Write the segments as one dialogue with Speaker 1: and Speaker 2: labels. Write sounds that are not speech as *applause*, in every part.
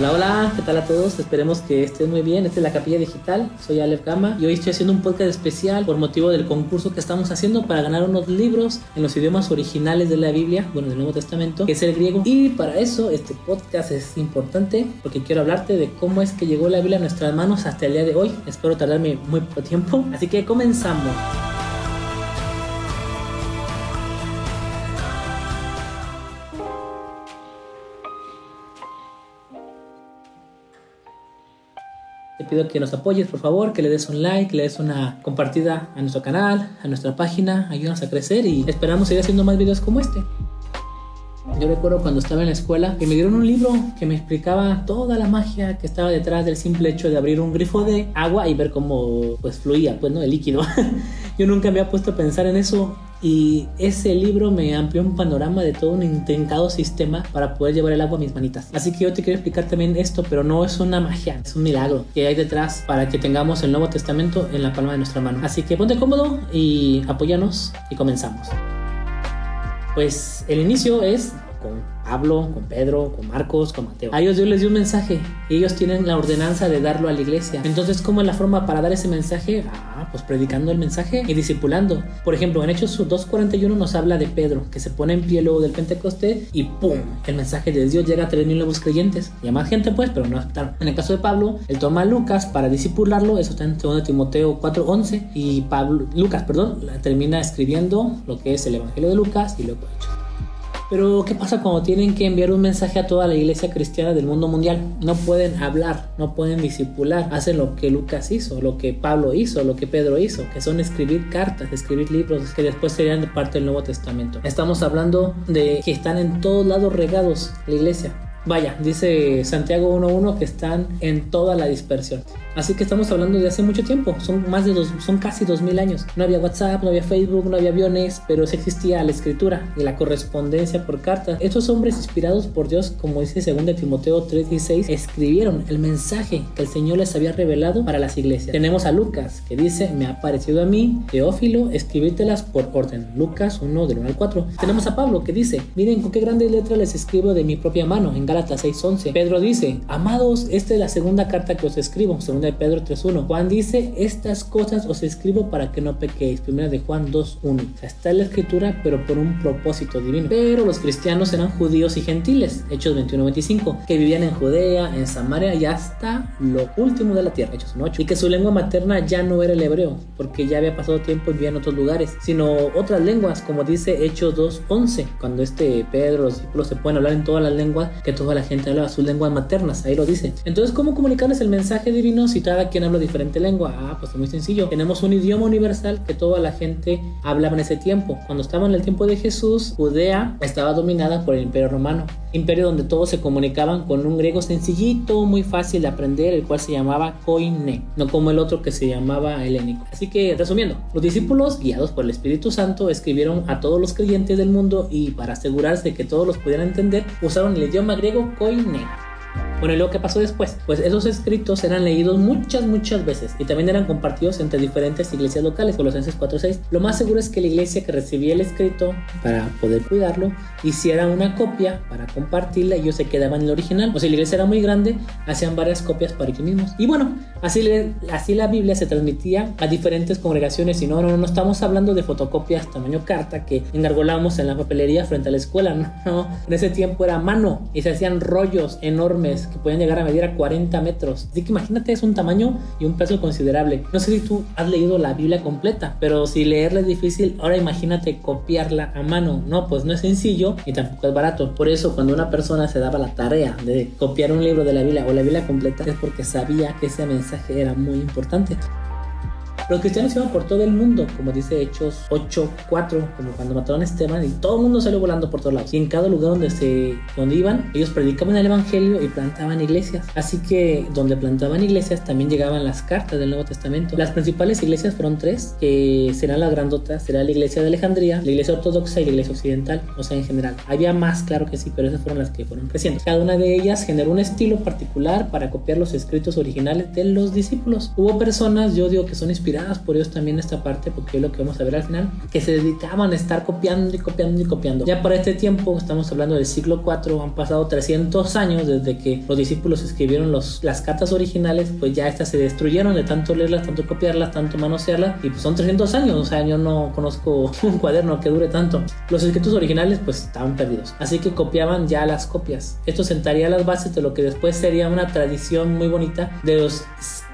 Speaker 1: Hola, hola, ¿qué tal a todos? Esperemos que estén muy bien. Esta es la Capilla Digital, soy Aleph Gama y hoy estoy haciendo un podcast especial por motivo del concurso que estamos haciendo para ganar unos libros en los idiomas originales de la Biblia, bueno, del Nuevo Testamento, que es el griego. Y para eso este podcast es importante porque quiero hablarte de cómo es que llegó la Biblia a nuestras manos hasta el día de hoy. Espero tardarme muy poco tiempo, así que comenzamos. Te pido que nos apoyes, por favor, que le des un like, que le des una compartida a nuestro canal, a nuestra página, ayúdanos a crecer y esperamos seguir haciendo más videos como este. Yo recuerdo cuando estaba en la escuela que me dieron un libro que me explicaba toda la magia que estaba detrás del simple hecho de abrir un grifo de agua y ver cómo pues fluía, pues no, el líquido. *laughs* Yo nunca me había puesto a pensar en eso y ese libro me amplió un panorama de todo un intrincado sistema para poder llevar el agua a mis manitas. Así que yo te quiero explicar también esto, pero no es una magia, es un milagro que hay detrás para que tengamos el Nuevo Testamento en la palma de nuestra mano. Así que ponte cómodo y apóyanos y comenzamos. Pues el inicio es con Pablo, con Pedro, con Marcos, con Mateo. A ellos Dios les dio un mensaje y ellos tienen la ordenanza de darlo a la iglesia. Entonces, ¿cómo es la forma para dar ese mensaje? Ah, pues predicando el mensaje y discipulando. Por ejemplo, en Hechos 2.41 nos habla de Pedro, que se pone en pie luego del Pentecostés y ¡pum! El mensaje de Dios llega a 3.000 nuevos creyentes. Y más gente, pues, pero no está. En el caso de Pablo, él toma a Lucas para discipularlo, eso está en 2 Timoteo 4.11 y Pablo, Lucas, perdón, termina escribiendo lo que es el Evangelio de Lucas y luego Hechos. Pero ¿qué pasa cuando tienen que enviar un mensaje a toda la iglesia cristiana del mundo mundial? No pueden hablar, no pueden disipular, hacen lo que Lucas hizo, lo que Pablo hizo, lo que Pedro hizo, que son escribir cartas, escribir libros que después serían parte del Nuevo Testamento. Estamos hablando de que están en todos lados regados la iglesia. Vaya, dice Santiago 1.1 que están en toda la dispersión. Así que estamos hablando de hace mucho tiempo, son más de dos, son casi 2000 años. No había WhatsApp, no había Facebook, no había aviones, pero sí existía la escritura y la correspondencia por carta. Estos hombres inspirados por Dios, como dice 2 Timoteo 3:16, escribieron el mensaje que el Señor les había revelado para las iglesias. Tenemos a Lucas que dice, "Me ha parecido a mí, Teófilo, escribírtelas por orden." Lucas 1 del 1 al 4. Tenemos a Pablo que dice, "Miren con qué grandes letras les escribo de mi propia mano." En Gálatas 6:11. Pedro dice, "Amados, esta es la segunda carta que os escribo." De Pedro 3.1. Juan dice, estas cosas os escribo para que no pequéis. Primera de Juan 2.1. O sea, está en la escritura, pero por un propósito divino. Pero los cristianos eran judíos y gentiles, Hechos 21.25, que vivían en Judea, en Samaria y hasta lo último de la tierra, Hechos 1.8. Y que su lengua materna ya no era el hebreo, porque ya había pasado tiempo y vivía en otros lugares, sino otras lenguas, como dice Hechos 2.11, cuando este Pedro, los discípulos se pueden hablar en todas las lenguas, que toda la gente habla sus lenguas maternas, ahí lo dice. Entonces, ¿cómo comunicarles el mensaje divino si cada quien habla diferente lengua? Ah, pues es muy sencillo. Tenemos un idioma universal que toda la gente hablaba en ese tiempo. Cuando estaba en el tiempo de Jesús, Judea estaba dominada por el Imperio Romano. Imperio donde todos se comunicaban con un griego sencillito, muy fácil de aprender, el cual se llamaba koine, no como el otro que se llamaba helénico. Así que, resumiendo, los discípulos, guiados por el Espíritu Santo, escribieron a todos los creyentes del mundo y para asegurarse de que todos los pudieran entender, usaron el idioma griego koine. Bueno, ¿y luego qué pasó después? Pues esos escritos eran leídos muchas, muchas veces y también eran compartidos entre diferentes iglesias locales, Colosenses 4.6. Lo más seguro es que la iglesia que recibía el escrito para poder cuidarlo hiciera una copia para compartirla y ellos se quedaban en el original. O si la iglesia era muy grande, hacían varias copias para ellos mismos. Y bueno, así, así la Biblia se transmitía a diferentes congregaciones y no, no, no estamos hablando de fotocopias tamaño carta que engargolamos en la papelería frente a la escuela, *laughs* no. En ese tiempo era mano y se hacían rollos enormes que pueden llegar a medir a 40 metros. Así que imagínate, es un tamaño y un peso considerable. No sé si tú has leído la Biblia completa, pero si leerla es difícil, ahora imagínate copiarla a mano. No, pues no es sencillo y tampoco es barato. Por eso, cuando una persona se daba la tarea de copiar un libro de la Biblia o la Biblia completa, es porque sabía que ese mensaje era muy importante. Los cristianos iban por todo el mundo, como dice Hechos 8, 4, como cuando mataron a Esteban, y todo el mundo salió volando por todos lados. Y en cada lugar donde se donde iban, ellos predicaban el evangelio y plantaban iglesias. Así que donde plantaban iglesias también llegaban las cartas del Nuevo Testamento. Las principales iglesias fueron tres, que serán las grandotas, será la iglesia de Alejandría, la iglesia ortodoxa y la iglesia occidental, o sea, en general. Había más, claro que sí, pero esas fueron las que fueron creciendo. Cada una de ellas generó un estilo particular para copiar los escritos originales de los discípulos. Hubo personas, yo digo que son inspiradas por ellos también esta parte, porque es lo que vamos a ver al final, que se dedicaban a estar copiando y copiando y copiando. Ya para este tiempo, estamos hablando del siglo IV, han pasado 300 años desde que los discípulos escribieron los, las cartas originales, pues ya estas se destruyeron de tanto leerlas, tanto copiarlas, tanto manosearlas, y pues son 300 años, o sea, yo no conozco *laughs* un cuaderno que dure tanto. Los escritos originales pues estaban perdidos, así que copiaban ya las copias. Esto sentaría las bases de lo que después sería una tradición muy bonita de los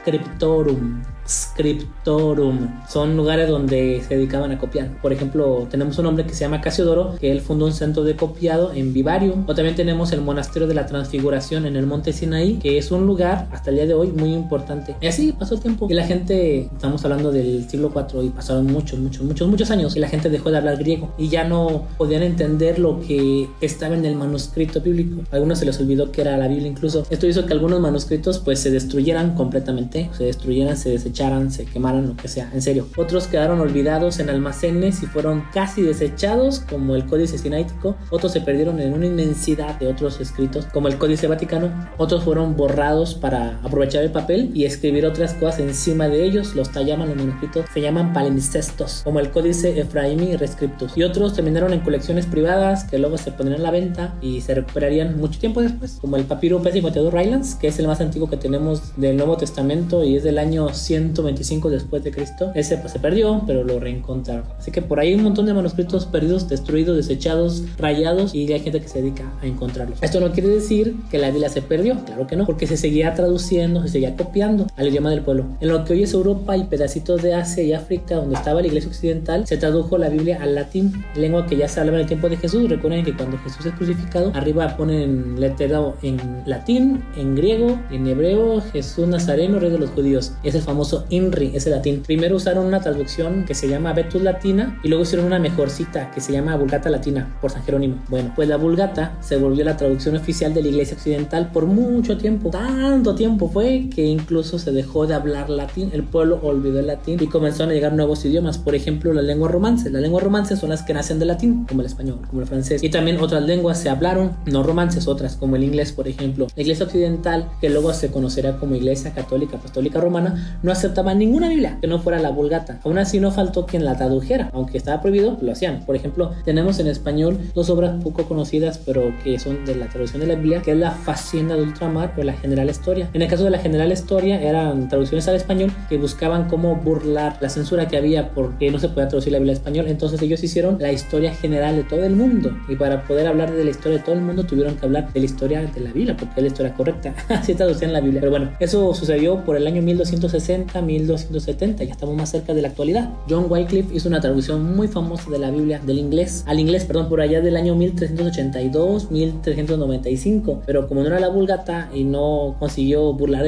Speaker 1: scriptorum Scriptorum. Son lugares donde se dedicaban a copiar. Por ejemplo, tenemos un hombre que se llama Casiodoro, que él fundó un centro de copiado en Vivarium. O también tenemos el Monasterio de la Transfiguración en el Monte Sinaí, que es un lugar hasta el día de hoy muy importante. Y así pasó el tiempo. Y la gente, estamos hablando del siglo IV y pasaron muchos, muchos, muchos, muchos años. Y la gente dejó de hablar griego y ya no podían entender lo que estaba en el manuscrito bíblico. A algunos se les olvidó que era la Biblia incluso. Esto hizo que algunos manuscritos pues se destruyeran completamente, se destruyeran, se desecharan se quemaran, lo que sea, en serio. Otros quedaron olvidados en almacenes y fueron casi desechados, como el Códice Sinaítico. Otros se perdieron en una inmensidad de otros escritos, como el Códice Vaticano. Otros fueron borrados para aprovechar el papel y escribir otras cosas encima de ellos. Los tallaman los manuscritos, se llaman palimpsestos, como el Códice Efraimi Rescriptus. Y otros terminaron en colecciones privadas que luego se pondrían a la venta y se recuperarían mucho tiempo después, como el papiro P52 Rylands, que es el más antiguo que tenemos del Nuevo Testamento y es del año 100 125 después de Cristo. Ese pues, se perdió, pero lo reencontraron. Así que por ahí hay un montón de manuscritos perdidos, destruidos, desechados, rayados y hay gente que se dedica a encontrarlos. Esto no quiere decir que la Biblia se perdió, claro que no, porque se seguía traduciendo, se seguía copiando al idioma del pueblo. En lo que hoy es Europa y pedacitos de Asia y África, donde estaba la iglesia occidental, se tradujo la Biblia al latín, lengua que ya se hablaba en el tiempo de Jesús. Recuerden que cuando Jesús es crucificado, arriba ponen letrero en latín, en griego, en hebreo, Jesús Nazareno, rey de los judíos. Es el famoso INRI, ese latín. Primero usaron una traducción que se llama Vetus Latina y luego hicieron una mejorcita que se llama Vulgata Latina por San Jerónimo. Bueno, pues la Vulgata se volvió la traducción oficial de la Iglesia Occidental por mucho tiempo. Tanto tiempo fue que incluso se dejó de hablar latín. El pueblo olvidó el latín y comenzaron a llegar nuevos idiomas. Por ejemplo, la lengua romance. Las lenguas romances son las que nacen del latín, como el español, como el francés. Y también otras lenguas se hablaron, no romances, otras, como el inglés, por ejemplo. La Iglesia Occidental, que luego se conocerá como Iglesia Católica Apostólica Romana, no hace aceptaban ninguna Biblia que no fuera la Vulgata. Aún así no faltó quien la tradujera, aunque estaba prohibido, lo hacían. Por ejemplo, tenemos en español dos obras poco conocidas, pero que son de la traducción de la Biblia, que es la Facienda de Ultramar o la General Historia. En el caso de la General Historia eran traducciones al español que buscaban cómo burlar la censura que había porque no se podía traducir la Biblia al español. Entonces ellos hicieron la historia general de todo el mundo y para poder hablar de la historia de todo el mundo tuvieron que hablar de la historia de la Biblia porque es la historia correcta. *laughs* Así traducían la Biblia. Pero bueno, eso sucedió por el año 1260 1270, ya estamos más cerca de la actualidad. John Wycliffe hizo una traducción muy famosa de la Biblia del inglés al inglés, perdón, por allá del año 1382, 1395, pero como no era la vulgata y no consiguió burlar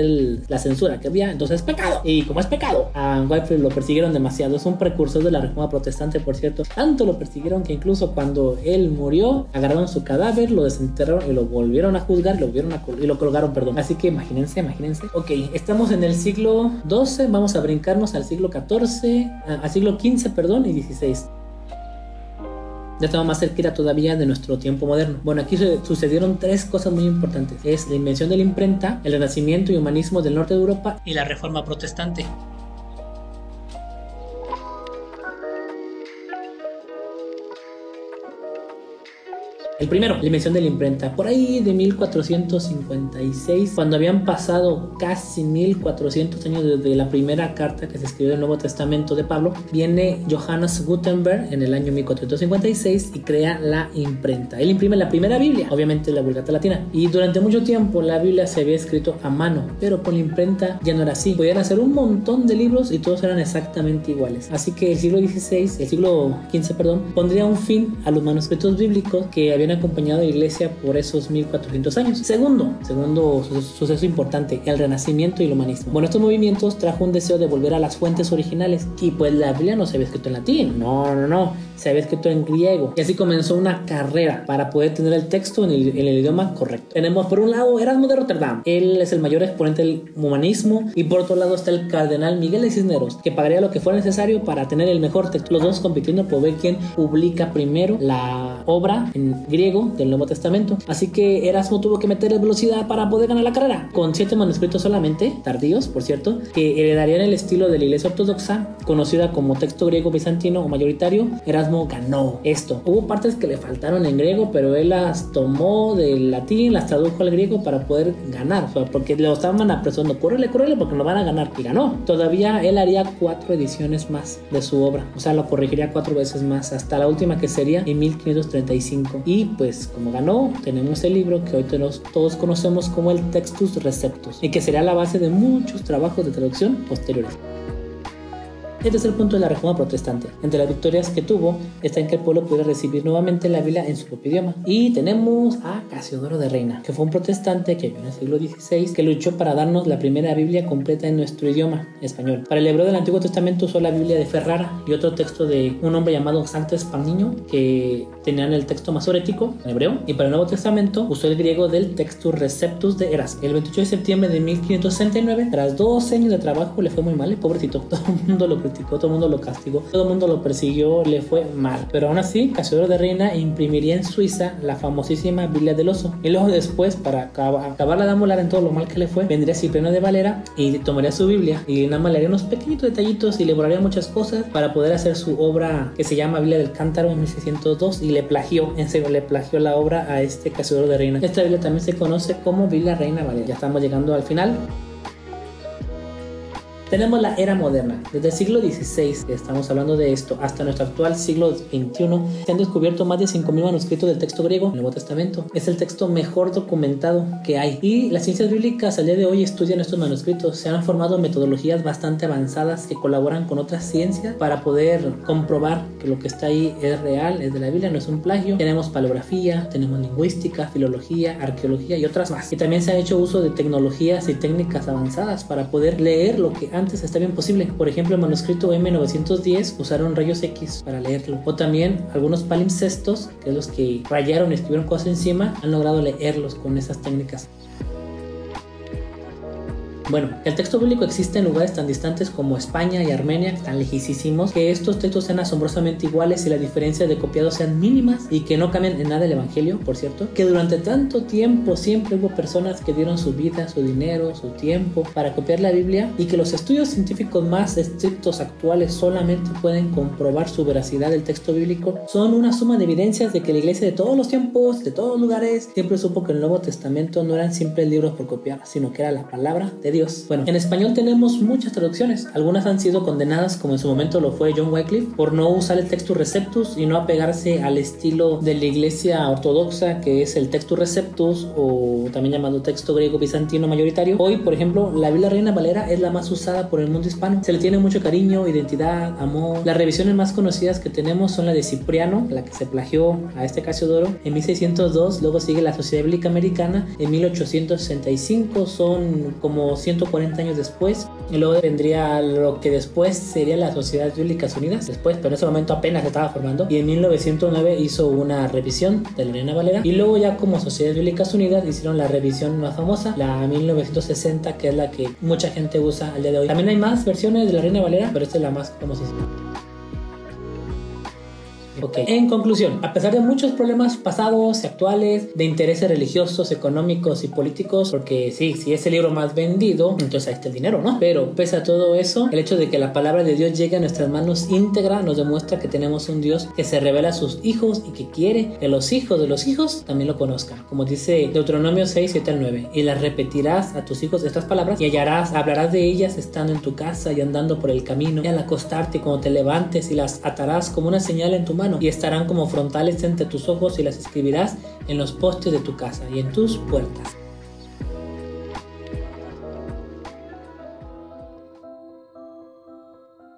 Speaker 1: la censura que había, entonces es pecado. Y como es pecado, a Wycliffe lo persiguieron demasiado. Es un precursor de la reforma protestante, por cierto. Tanto lo persiguieron que incluso cuando él murió, agarraron su cadáver, lo desenterraron y lo volvieron a juzgar, lo volvieron a y lo colgaron, perdón. Así que imagínense, imagínense. Ok, estamos en el siglo 12 vamos a brincarnos al siglo XIV, al siglo XV, perdón, y XVI. Ya estamos más cerquita todavía de nuestro tiempo moderno. Bueno, aquí sucedieron tres cosas muy importantes. Es la invención de la imprenta, el renacimiento y humanismo del norte de Europa y la reforma protestante. El primero, la invención de la imprenta. Por ahí de 1456, cuando habían pasado casi 1400 años desde la primera carta que se escribió del Nuevo Testamento de Pablo, viene Johannes Gutenberg en el año 1456 y crea la imprenta. Él imprime la primera Biblia, obviamente la Vulgata Latina. Y durante mucho tiempo la Biblia se había escrito a mano, pero con la imprenta ya no era así. Podían hacer un montón de libros y todos eran exactamente iguales. Así que el siglo XVI, el siglo XV, perdón, pondría un fin a los manuscritos bíblicos que habían acompañado a la iglesia por esos 1400 años. Segundo, segundo suceso importante, el renacimiento y el humanismo. Bueno, estos movimientos trajo un deseo de volver a las fuentes originales y pues la Biblia no se había escrito en latín, no, no, no, se había escrito en griego y así comenzó una carrera para poder tener el texto en el, idioma correcto. Tenemos por un lado Erasmo de Rotterdam, él es el mayor exponente del humanismo y por otro lado está el cardenal Miguel de Cisneros, que pagaría lo que fuera necesario para tener el mejor texto. Los dos compitiendo por ver quién publica primero la obra en griego griego del Nuevo Testamento. Así que Erasmo tuvo que meterle velocidad para poder ganar la carrera. Con siete manuscritos solamente, tardíos, por cierto, que heredarían el estilo de la Iglesia Ortodoxa, conocida como texto griego bizantino o mayoritario, Erasmo ganó esto. Hubo partes que le faltaron en griego, pero él las tomó del latín, las tradujo al griego para poder ganar, porque lo estaban apresando, córrele, córrele, porque no van a ganar. Y ganó. Todavía él haría cuatro ediciones más de su obra, o sea, lo corregiría cuatro veces más, hasta la última que sería en 1535. Y pues, como ganó, tenemos el libro que hoy todos conocemos como el Textus Receptus, y que sería la base de muchos trabajos de traducción posteriores. El tercer punto de la reforma protestante. Entre las victorias que tuvo está en que el pueblo pudiera recibir nuevamente la Biblia en su propio idioma. Y tenemos a Casiodoro de Reina, que fue un protestante que vivió en el siglo XVI, que luchó para darnos la primera Biblia completa en nuestro idioma español. Para el hebreo del Antiguo Testamento usó la Biblia de Ferrara y otro texto de un hombre llamado Santo Espaniño, que tenían el texto masorético en hebreo. Y para el Nuevo Testamento usó el griego del Textus Receptus de Erasmo. El 28 de septiembre de 1569, tras dos años de trabajo, le fue muy mal, el pobrecito. *laughs* Todo el mundo lo todo el mundo lo castigó, todo el mundo lo persiguió, le fue mal. Pero aún así, Casiodoro de Reina imprimiría en Suiza la famosísima Biblia del Oso. Y luego después, para acabarla de amolar en todo lo mal que le fue, vendría Cipriano de Valera y tomaría su Biblia y nada más le haría unos pequeñitos detallitos y le borraría muchas cosas para poder hacer su obra que se llama Biblia del Cántaro en 1602 y le plagió, en serio, le plagió la obra a este Casiodoro de Reina. Esta Biblia también se conoce como Biblia Reina Valera. Ya estamos llegando al final. Tenemos la era moderna. Desde el siglo XVI, que estamos hablando de esto, hasta nuestro actual siglo XXI, se han descubierto más de 5.000 manuscritos del texto griego en el Nuevo Testamento. Es el texto mejor documentado que hay. Y las ciencias bíblicas al día de hoy estudian estos manuscritos. Se han formado metodologías bastante avanzadas que colaboran con otras ciencias para poder comprobar que lo que está ahí es real, es de la Biblia, no es un plagio. Tenemos paleografía, tenemos lingüística, filología, arqueología y otras más. Y también se ha hecho uso de tecnologías y técnicas avanzadas para poder leer lo que está bien posible. Por ejemplo, el manuscrito M910 usaron rayos X para leerlo. O también algunos palimpsestos, que es los que rayaron y escribieron cosas encima, han logrado leerlos con esas técnicas. Bueno, el texto bíblico existe en lugares tan distantes como España y Armenia, tan lejísimos, que estos textos sean asombrosamente iguales y las diferencias de copiados sean mínimas y que no cambien en nada el Evangelio, por cierto, que durante tanto tiempo siempre hubo personas que dieron su vida, su dinero, su tiempo para copiar la Biblia y que los estudios científicos más estrictos actuales solamente pueden comprobar su veracidad del texto bíblico, son una suma de evidencias de que la iglesia de todos los tiempos, de todos los lugares, siempre supo que el Nuevo Testamento no eran simples libros por copiar, sino que era la palabra de Dios bueno, en español tenemos muchas traducciones. Algunas han sido condenadas, como en su momento lo fue John Wycliffe, por no usar el Textus Receptus y no apegarse al estilo de la iglesia ortodoxa, que es el Textus Receptus o también llamado texto griego bizantino mayoritario. Hoy, por ejemplo, la Biblia Reina Valera es la más usada por el mundo hispano. Se le tiene mucho cariño, identidad, amor. Las revisiones más conocidas que tenemos son la de Cipriano, la que se plagió a este Casiodoro en 1602, luego sigue la Sociedad Bíblica Americana en 1865, son como 140 años después. Y luego vendría lo que después sería la Sociedad Bíblicas Unidas, después, pero en ese momento apenas se estaba formando. Y en 1909 hizo una revisión de la Reina Valera. Y luego ya como Sociedad Bíblicas Unidas hicieron la revisión más famosa, la 1960, que es la que mucha gente usa al día de hoy. También hay más versiones de la Reina Valera, pero esta es la más famosísima. En conclusión, a pesar de muchos problemas pasados y actuales, de intereses religiosos, económicos y políticos, porque sí, si es el libro más vendido, entonces ahí está el dinero, ¿no? Pero pese a todo eso, el hecho de que la palabra de Dios llegue a nuestras manos íntegra nos demuestra que tenemos un Dios que se revela a sus hijos y que quiere que los hijos de los hijos también lo conozcan. Como dice Deuteronomio 6, 7 al 9, y las repetirás a tus hijos estas palabras y hallarás, hablarás de ellas estando en tu casa y andando por el camino y al acostarte cuando te levantes y las atarás como una señal en tu mano y estarán como frontales entre tus ojos y las escribirás en los postes de tu casa y en tus puertas.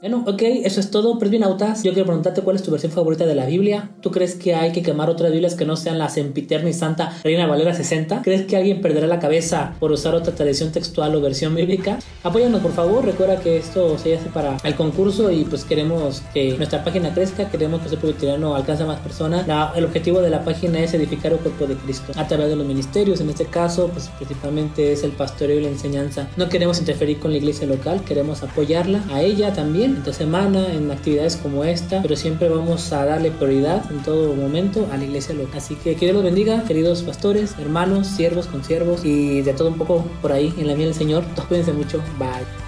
Speaker 1: Bueno, ok, eso es todo, Presbinautas. Yo quiero preguntarte cuál es tu versión favorita de la Biblia. ¿Tú crees que hay que quemar otras Biblias que no sean la Sempiterna y Santa Reina Valera 60? ¿Crees que alguien perderá la cabeza por usar otra tradición textual o versión bíblica? Apóyanos, por favor. Recuerda que esto se hace para el concurso y pues queremos que nuestra página crezca. Queremos que el Tirano alcance a más personas. el objetivo de la página es edificar el cuerpo de Cristo a través de los ministerios. En este caso, pues principalmente es el pastoreo y la enseñanza. No queremos interferir con la iglesia local, queremos apoyarla a ella también entre semana, en actividades como esta, pero siempre vamos a darle prioridad en todo momento a la iglesia local. Así que que Dios los bendiga, queridos pastores, hermanos, siervos, consiervos y de todo un poco por ahí en la mía del Señor. Cuídense mucho. Bye.